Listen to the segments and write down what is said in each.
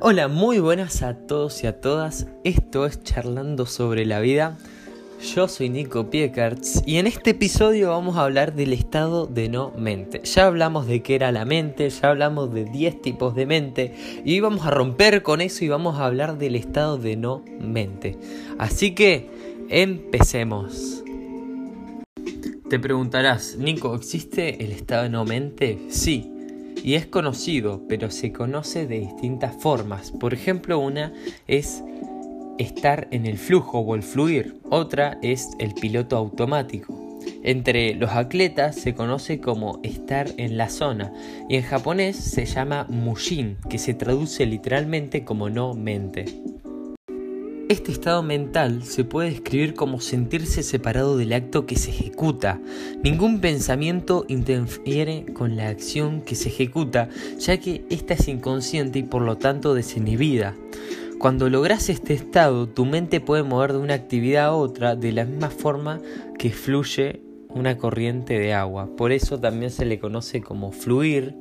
Hola, muy buenas a todos y a todas. Esto es Charlando sobre la vida. Yo soy Nico Piekarts y en este episodio vamos a hablar del estado de no mente. Ya hablamos de qué era la mente, ya hablamos de 10 tipos de mente y hoy vamos a romper con eso y vamos a hablar del estado de no mente. Así que empecemos. Te preguntarás, Nico, ¿existe el estado de no mente? Sí, y es conocido, pero se conoce de distintas formas. Por ejemplo, una es estar en el flujo o el fluir, otra es el piloto automático. Entre los atletas se conoce como estar en la zona y en japonés se llama mushin, que se traduce literalmente como no mente. Este estado mental se puede describir como sentirse separado del acto que se ejecuta. Ningún pensamiento interfiere con la acción que se ejecuta, ya que ésta es inconsciente y por lo tanto desinhibida. Cuando logras este estado, tu mente puede mover de una actividad a otra de la misma forma que fluye una corriente de agua. Por eso también se le conoce como fluir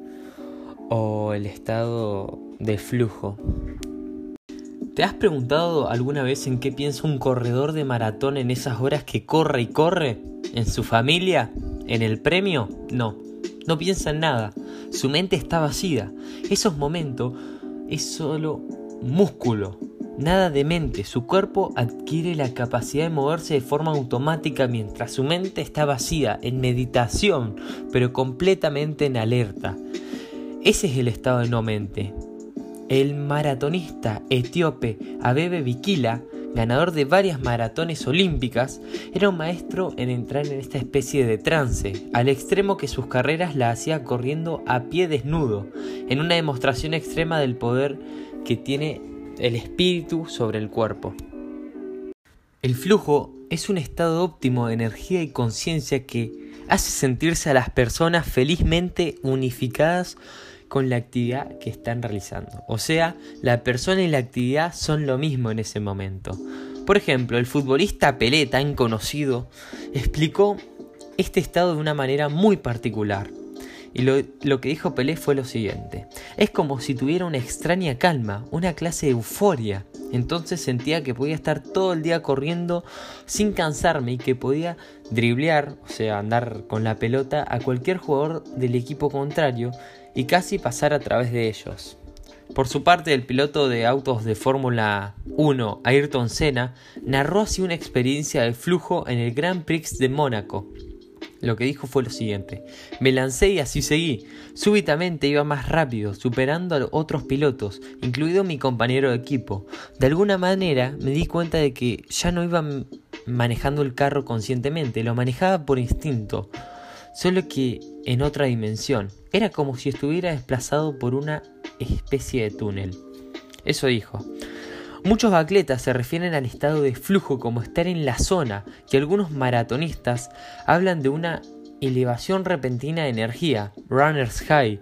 o el estado de flujo. ¿Te has preguntado alguna vez en qué piensa un corredor de maratón en esas horas que corre y corre? ¿En su familia? ¿En el premio? No, no piensa en nada. Su mente está vacía. Esos momentos es solo músculo, nada de mente. Su cuerpo adquiere la capacidad de moverse de forma automática mientras su mente está vacía, en meditación, pero completamente en alerta. Ese es el estado de no mente. El maratonista etíope Abebe Bikila, ganador de varias maratones olímpicas, era un maestro en entrar en esta especie de trance, al extremo que sus carreras la hacía corriendo a pie desnudo, en una demostración extrema del poder que tiene el espíritu sobre el cuerpo. El flujo es un estado óptimo de energía y conciencia que hace sentirse a las personas felizmente unificadas con la actividad que están realizando. O sea, la persona y la actividad son lo mismo en ese momento. Por ejemplo, el futbolista Pelé, tan conocido, explicó este estado de una manera muy particular. Y lo, que dijo Pelé fue lo siguiente. Es como si tuviera una extraña calma, una clase de euforia. Entonces sentía que podía estar todo el día corriendo sin cansarme y que podía driblear, o sea, andar con la pelota a cualquier jugador del equipo contrario y casi pasar a través de ellos. Por su parte, el piloto de autos de Fórmula 1, Ayrton Senna, narró así una experiencia de flujo en el Grand Prix de Mónaco. Lo que dijo fue lo siguiente, me lancé y así seguí. Súbitamente iba más rápido, superando a otros pilotos, incluido mi compañero de equipo. De alguna manera me di cuenta de que ya no iba manejando el carro conscientemente, lo manejaba por instinto solo que en otra dimensión. Era como si estuviera desplazado por una especie de túnel. Eso dijo. Muchos atletas se refieren al estado de flujo como estar en la zona, y algunos maratonistas hablan de una elevación repentina de energía, runner's high,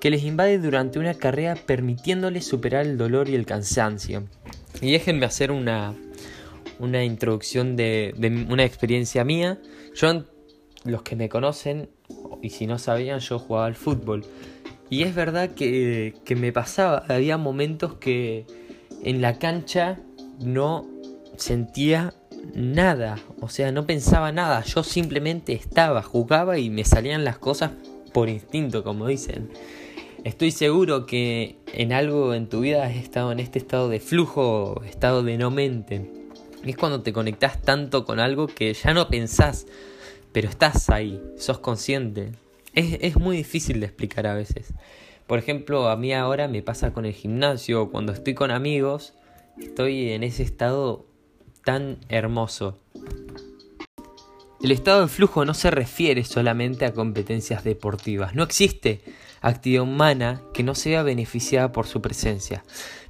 que les invade durante una carrera permitiéndoles superar el dolor y el cansancio. Y déjenme hacer una, una introducción de, de una experiencia mía. Yo los que me conocen, y si no sabían, yo jugaba al fútbol. Y es verdad que, que me pasaba, había momentos que en la cancha no sentía nada, o sea, no pensaba nada, yo simplemente estaba, jugaba y me salían las cosas por instinto, como dicen. Estoy seguro que en algo en tu vida has estado en este estado de flujo, estado de no mente. Es cuando te conectas tanto con algo que ya no pensás, pero estás ahí, sos consciente. Es, muy difícil de explicar a veces. Por ejemplo, a mí ahora me pasa con el gimnasio, cuando estoy con amigos, estoy en ese estado tan hermoso. El estado de flujo no se refiere solamente a competencias deportivas, no existe actividad humana que no sea beneficiada por su presencia.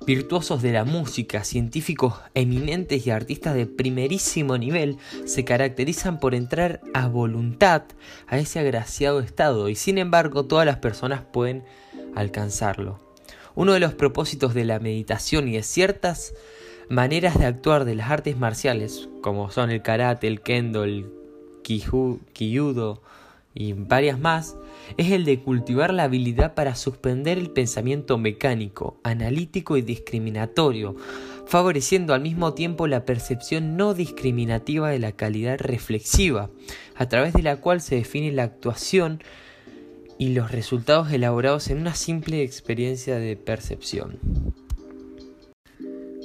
Virtuosos de la música, científicos eminentes y artistas de primerísimo nivel se caracterizan por entrar a voluntad a ese agraciado estado y sin embargo todas las personas pueden alcanzarlo. Uno de los propósitos de la meditación y de ciertas maneras de actuar de las artes marciales, como son el karate, el kendo, el kyudo y varias más, es el de cultivar la habilidad para suspender el pensamiento mecánico, analítico y discriminatorio, favoreciendo al mismo tiempo la percepción no discriminativa de la calidad reflexiva, a través de la cual se define la actuación y los resultados elaborados en una simple experiencia de percepción.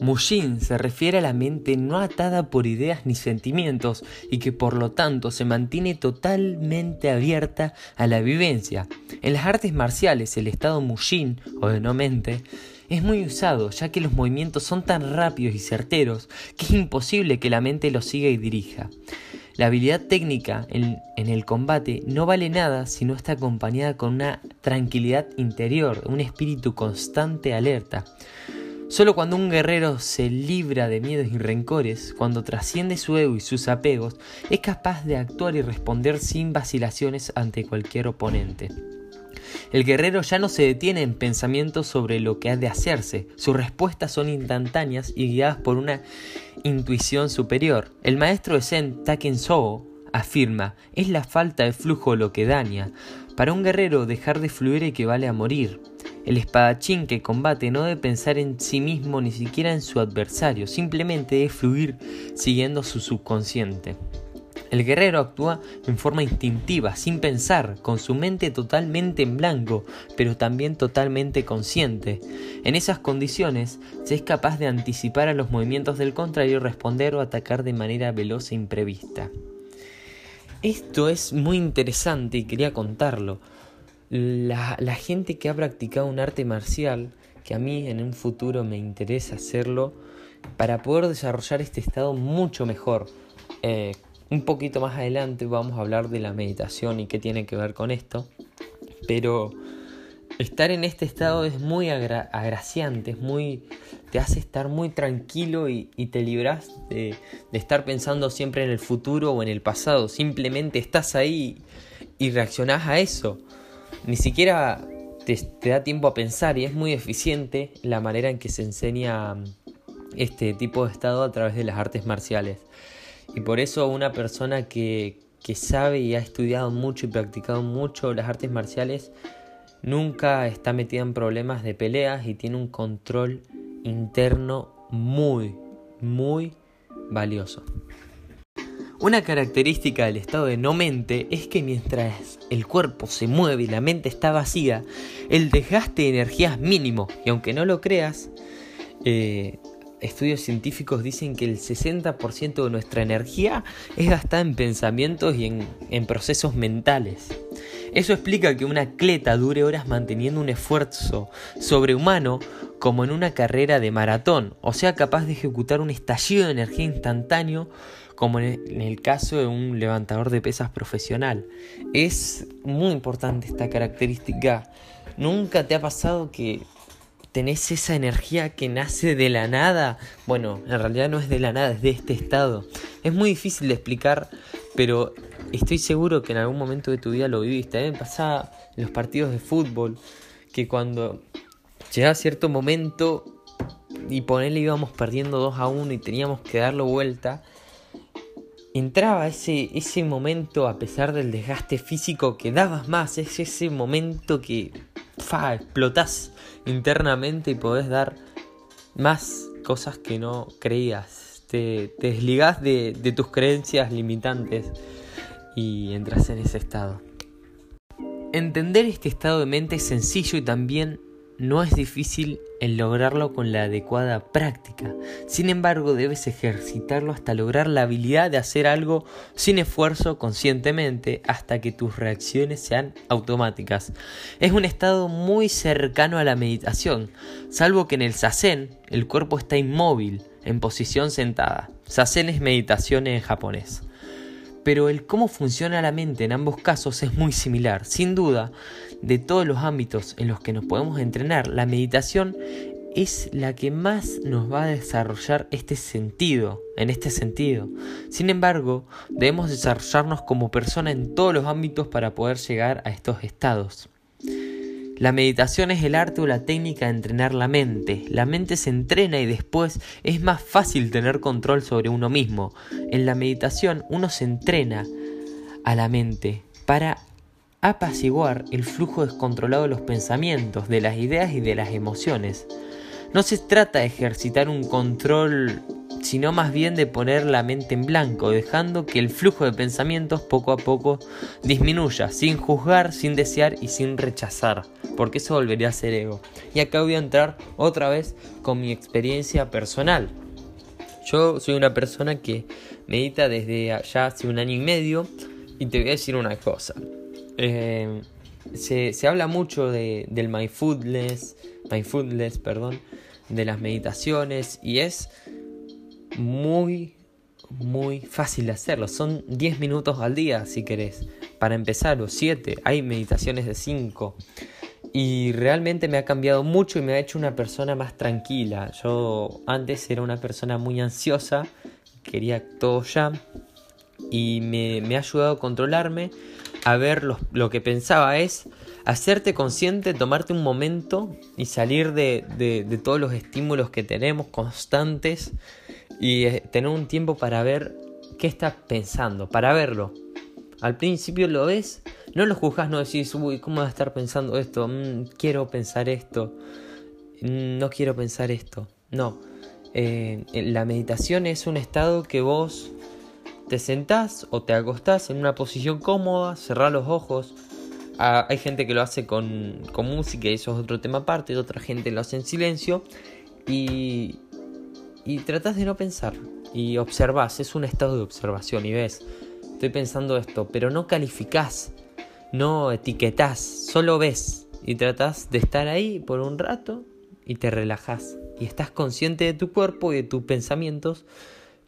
Mushin se refiere a la mente no atada por ideas ni sentimientos y que por lo tanto se mantiene totalmente abierta a la vivencia. En las artes marciales el estado Mushin o de no mente es muy usado ya que los movimientos son tan rápidos y certeros que es imposible que la mente los siga y dirija. La habilidad técnica en, en, el combate no vale nada si no está acompañada con una tranquilidad interior, un espíritu constante alerta. Solo cuando un guerrero se libra de miedos y rencores, cuando trasciende su ego y sus apegos, es capaz de actuar y responder sin vacilaciones ante cualquier oponente. El guerrero ya no se detiene en pensamientos sobre lo que ha de hacerse, sus respuestas son instantáneas y guiadas por una intuición superior. El maestro de Zen, Taken Soo, afirma, es la falta de flujo lo que daña. Para un guerrero dejar de fluir equivale a morir. El espadachín que combate no debe pensar en sí mismo ni siquiera en su adversario, simplemente debe fluir siguiendo su subconsciente. El guerrero actúa en forma instintiva, sin pensar, con su mente totalmente en blanco, pero también totalmente consciente. En esas condiciones, se es capaz de anticipar a los movimientos del contrario, responder o atacar de manera veloz e imprevista. Esto es muy interesante y quería contarlo la, gente que ha practicado un arte marcial, que a mí en un futuro me interesa hacerlo, para poder desarrollar este estado mucho mejor. Eh, un poquito más adelante vamos a hablar de la meditación y qué tiene que ver con esto. Pero estar en este estado es muy agraciante, es muy, te hace estar muy tranquilo y, te libras de, de, estar pensando siempre en el futuro o en el pasado. Simplemente estás ahí y reaccionás a eso ni siquiera te, da tiempo a pensar y es muy eficiente la manera en que se enseña mm, este tipo de estado a través de las artes marciales. Y por eso una persona que, que sabe y ha estudiado mucho y practicado mucho las artes marciales nunca está metida en problemas de peleas y tiene un control interno muy, muy valioso. Una característica del estado de no mente es que mientras el cuerpo se mueve y la mente está vacía, el desgaste de energía es mínimo. Y aunque no lo creas, eh, estudios científicos dicen que el 60% de nuestra energía es gastada en pensamientos y en, en procesos mentales. Eso explica que una atleta dure horas manteniendo un esfuerzo sobrehumano como en una carrera de maratón, o sea capaz de ejecutar un estallido de energía instantáneo como en el caso de un levantador de pesas profesional. Es muy importante esta característica. ¿Nunca te ha pasado que tenés esa energía que nace de la nada? Bueno, en realidad no es de la nada, es de este estado. Es muy difícil de explicar, pero estoy seguro que en algún momento de tu vida lo viviste. Me pasaba en los partidos de fútbol que cuando llegaba cierto momento y ponerle íbamos perdiendo 2 a 1 y teníamos que darlo vuelta, entraba ese, ese momento a pesar del desgaste físico que dabas más, es ese momento que explotás internamente y podés dar más cosas que no creías. Te, te desligás de, de tus creencias limitantes y entras en ese estado. Entender este estado de mente es sencillo y también no es difícil el lograrlo con la adecuada práctica. Sin embargo, debes ejercitarlo hasta lograr la habilidad de hacer algo sin esfuerzo conscientemente hasta que tus reacciones sean automáticas. Es un estado muy cercano a la meditación, salvo que en el sasen el cuerpo está inmóvil, en posición sentada. Sasen es meditación en japonés. Pero el cómo funciona la mente en ambos casos es muy similar. Sin duda, de todos los ámbitos en los que nos podemos entrenar, la meditación es la que más nos va a desarrollar este sentido, en este sentido. Sin embargo, debemos desarrollarnos como persona en todos los ámbitos para poder llegar a estos estados. La meditación es el arte o la técnica de entrenar la mente. La mente se entrena y después es más fácil tener control sobre uno mismo. En la meditación uno se entrena a la mente para apaciguar el flujo descontrolado de los pensamientos, de las ideas y de las emociones. No se trata de ejercitar un control, sino más bien de poner la mente en blanco, dejando que el flujo de pensamientos poco a poco disminuya, sin juzgar, sin desear y sin rechazar, porque eso volvería a ser ego. Y acá voy a entrar otra vez con mi experiencia personal. Yo soy una persona que medita desde ya hace un año y medio y te voy a decir una cosa. Eh, se, se, habla mucho de, del mindfulness, mindfulness, perdón, de las meditaciones y es muy, muy fácil de hacerlo. Son 10 minutos al día si querés. Para empezar, o 7. Hay meditaciones de 5. Y realmente me ha cambiado mucho y me ha hecho una persona más tranquila. Yo antes era una persona muy ansiosa, quería todo ya. Y me, me ha ayudado a controlarme, a ver lo, lo que pensaba es hacerte consciente, tomarte un momento y salir de, de, todos los estímulos que tenemos constantes y eh, tener un tiempo para ver qué estás pensando, para verlo. Al principio lo ves, no lo juzgas, no decís, uy, ¿cómo va a estar pensando esto? Mm, quiero pensar esto, mm, no quiero pensar esto. No, eh, la meditación es un estado que vos te sentás o te acostás en una posición cómoda, cerrás los ojos, Ah, hay gente que lo hace con, música y eso es otro tema aparte, otra gente lo hace en silencio y, y tratas de no pensar y observas, es un estado de observación y ves, estoy pensando esto, pero no calificás, no etiquetás, solo ves y tratas de estar ahí por un rato y te relajas y estás consciente de tu cuerpo y de tus pensamientos,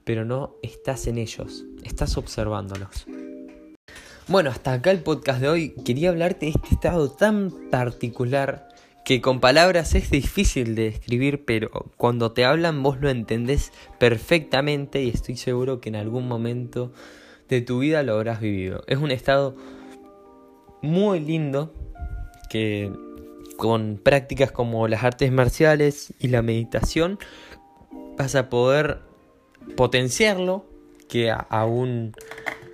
pero no estás en ellos, estás observándolos. Bueno, hasta acá el podcast de hoy. Quería hablarte de este estado tan particular que con palabras es difícil de describir, pero cuando te hablan vos lo entendés perfectamente y estoy seguro que en algún momento de tu vida lo habrás vivido. Es un estado muy lindo que con prácticas como las artes marciales y la meditación vas a poder potenciarlo que aún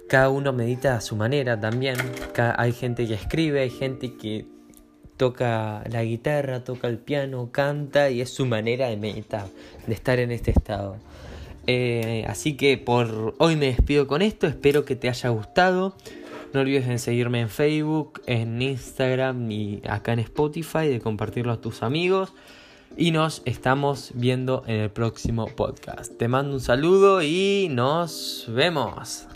cada uno medita a su manera también. hay gente que escribe, hay gente que toca la guitarra, toca el piano, canta y es su manera de meditar, de estar en este estado. Eh, así que por hoy me despido con esto, espero que te haya gustado. No olvides en seguirme en Facebook, en Instagram y acá en Spotify, de compartirlo a tus amigos. Y nos estamos viendo en el próximo podcast. Te mando un saludo y nos vemos.